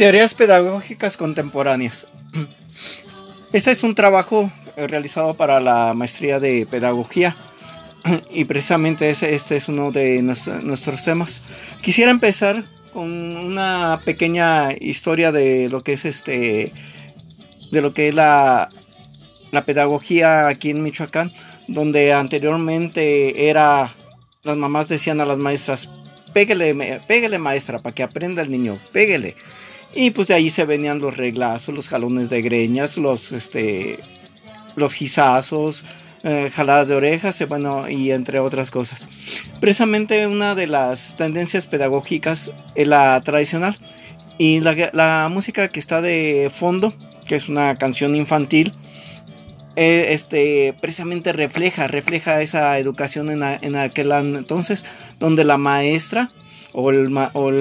Teorías pedagógicas contemporáneas. Este es un trabajo eh, realizado para la maestría de pedagogía y precisamente este es uno de nuestros temas. Quisiera empezar con una pequeña historia de lo que es este de lo que es la, la pedagogía aquí en Michoacán, donde anteriormente era las mamás decían a las maestras, pégale, pégale maestra para que aprenda el niño, pégale. Y pues de ahí se venían los reglazos, los jalones de greñas, los, este, los gizazos, eh, jaladas de orejas, bueno, y entre otras cosas. Precisamente una de las tendencias pedagógicas es la tradicional. Y la, música que está de fondo, que es una canción infantil, eh, este, precisamente refleja, refleja esa educación en, aquel entonces, donde la maestra o el,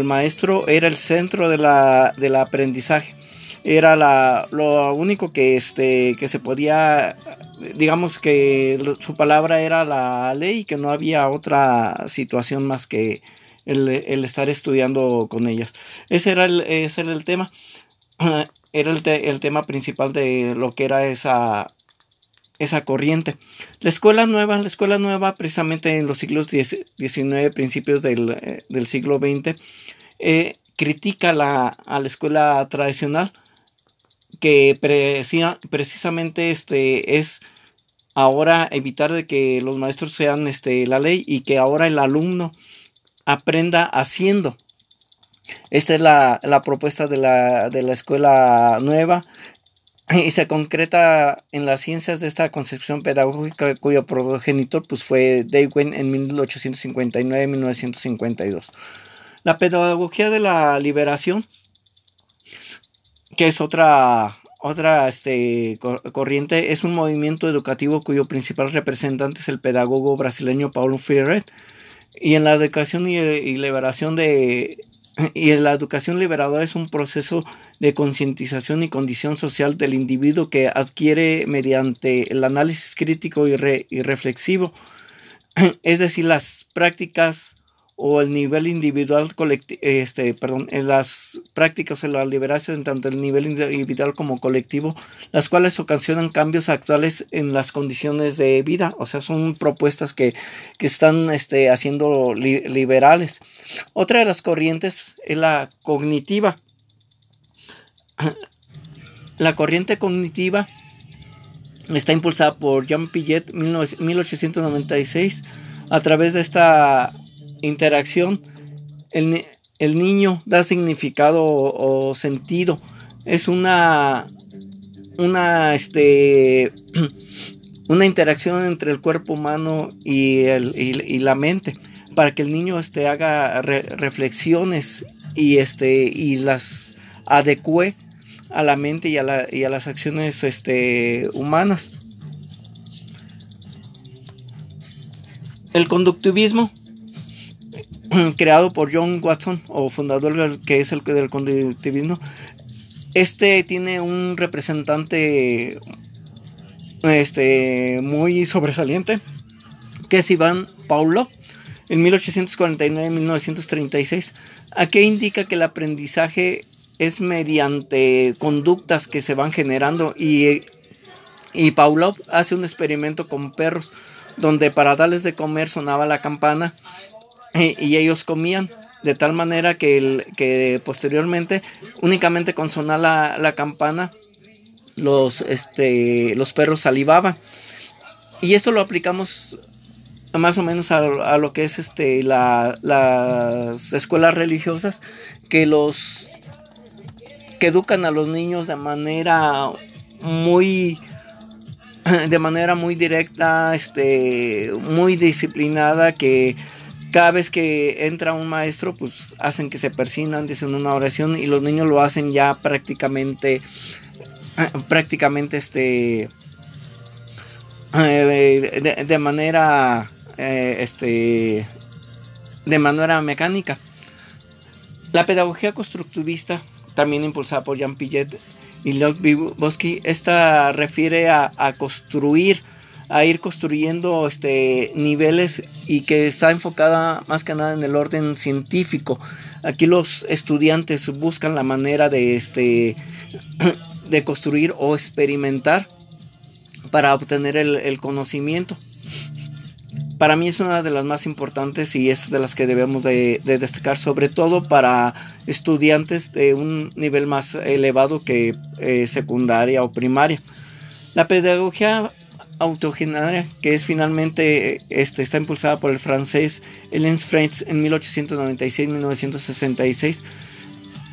maestro era el centro de la, del aprendizaje. Era la, lo único que, este, que se podía, digamos que su palabra era la ley y que no había otra situación más que el, estar estudiando con ellas. Ese era el, ese era el tema. Era el, el tema principal de lo que era esa, esa corriente. La escuela nueva, la escuela nueva precisamente en los siglos XIX, principios del, eh, siglo XX, eh, critica la, a la escuela tradicional que precisamente este, es ahora evitar de que los maestros sean este, la ley y que ahora el alumno aprenda haciendo. Esta es la, la propuesta de la, de la, escuela nueva y se concreta en las ciencias de esta concepción pedagógica cuyo progenitor pues, fue Dewey en 1859-1952. La pedagogía de la liberación, que es otra, otra este, corriente, es un movimiento educativo cuyo principal representante es el pedagogo brasileño Paulo Freire. Y en la educación y liberación de y la educación liberadora es un proceso de concientización y condición social del individuo que adquiere mediante el análisis crítico y, y reflexivo, es decir, las prácticas o el nivel individual este, perdón, en las prácticas en la liberación tanto el nivel individual como colectivo, las cuales ocasionan cambios actuales en las condiciones de vida, o sea, son propuestas que, que están este, haciendo liberales. Otra de las corrientes es la cognitiva. La corriente cognitiva está impulsada por Jean Piaget 1896 a través de esta interacción, el, niño da significado o, sentido. Es una, una, este, una interacción entre el cuerpo humano y, el, y, la mente para que el niño este, haga reflexiones y, este, y las adecue a la mente y a, la, y a las acciones este, humanas. El conductivismo creado por John Watson, o fundador que es el del conductivismo. Este tiene un representante este, muy sobresaliente, que es Iván Paulo, en 1849-1936. Aquí indica que el aprendizaje es mediante conductas que se van generando y, y hace un experimento con perros donde para darles de comer sonaba la campana y ellos comían de tal manera que, el, que posteriormente únicamente con sonar la, campana los, este, los perros salivaban. Y esto lo aplicamos más o menos a, lo que es este la, las escuelas religiosas que los que educan a los niños de manera muy de manera muy directa este muy disciplinada que cada vez que entra un maestro, pues hacen que se persinan, dicen una oración y los niños lo hacen ya prácticamente, eh, prácticamente este, eh, de, manera, eh, este, de manera mecánica. La pedagogía constructivista, también impulsada por Jean Piaget, y Vygotsky, esta refiere a, construir, a ir construyendo este, niveles y que está enfocada más que nada en el orden científico. Aquí los estudiantes buscan la manera de, este, de construir o experimentar para obtener el, conocimiento. Para mí es una de las más importantes y es de las que debemos de, destacar, sobre todo para estudiantes de un nivel más elevado que eh, secundaria o primaria. La pedagogía autogenaria, que es finalmente este, está impulsada por el francés Hélène Frantz en 1896-1966,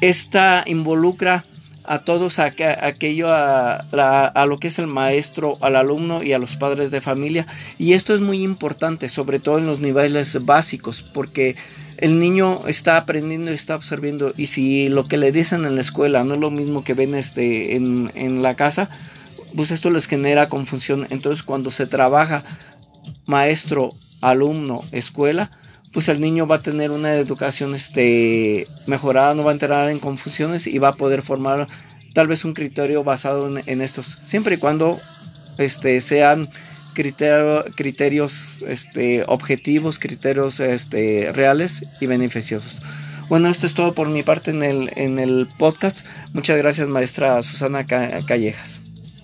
esta involucra a todos aquello a, lo que es el maestro, al alumno y a los padres de familia. Y esto es muy importante, sobre todo en los niveles básicos, porque el niño está aprendiendo y está absorbiendo. Y si lo que le dicen en la escuela no es lo mismo que ven este, en, en la casa, pues esto les genera confusión. Entonces cuando se trabaja maestro, alumno, escuela, pues el niño va a tener una educación este, mejorada, no va a entrar en confusiones y va a poder formar tal vez un criterio basado en, estos, siempre y cuando este, sean criterios este, objetivos, criterios este, reales y beneficiosos. Bueno, esto es todo por mi parte en el, en el podcast. Muchas gracias, maestra Susana Callejas.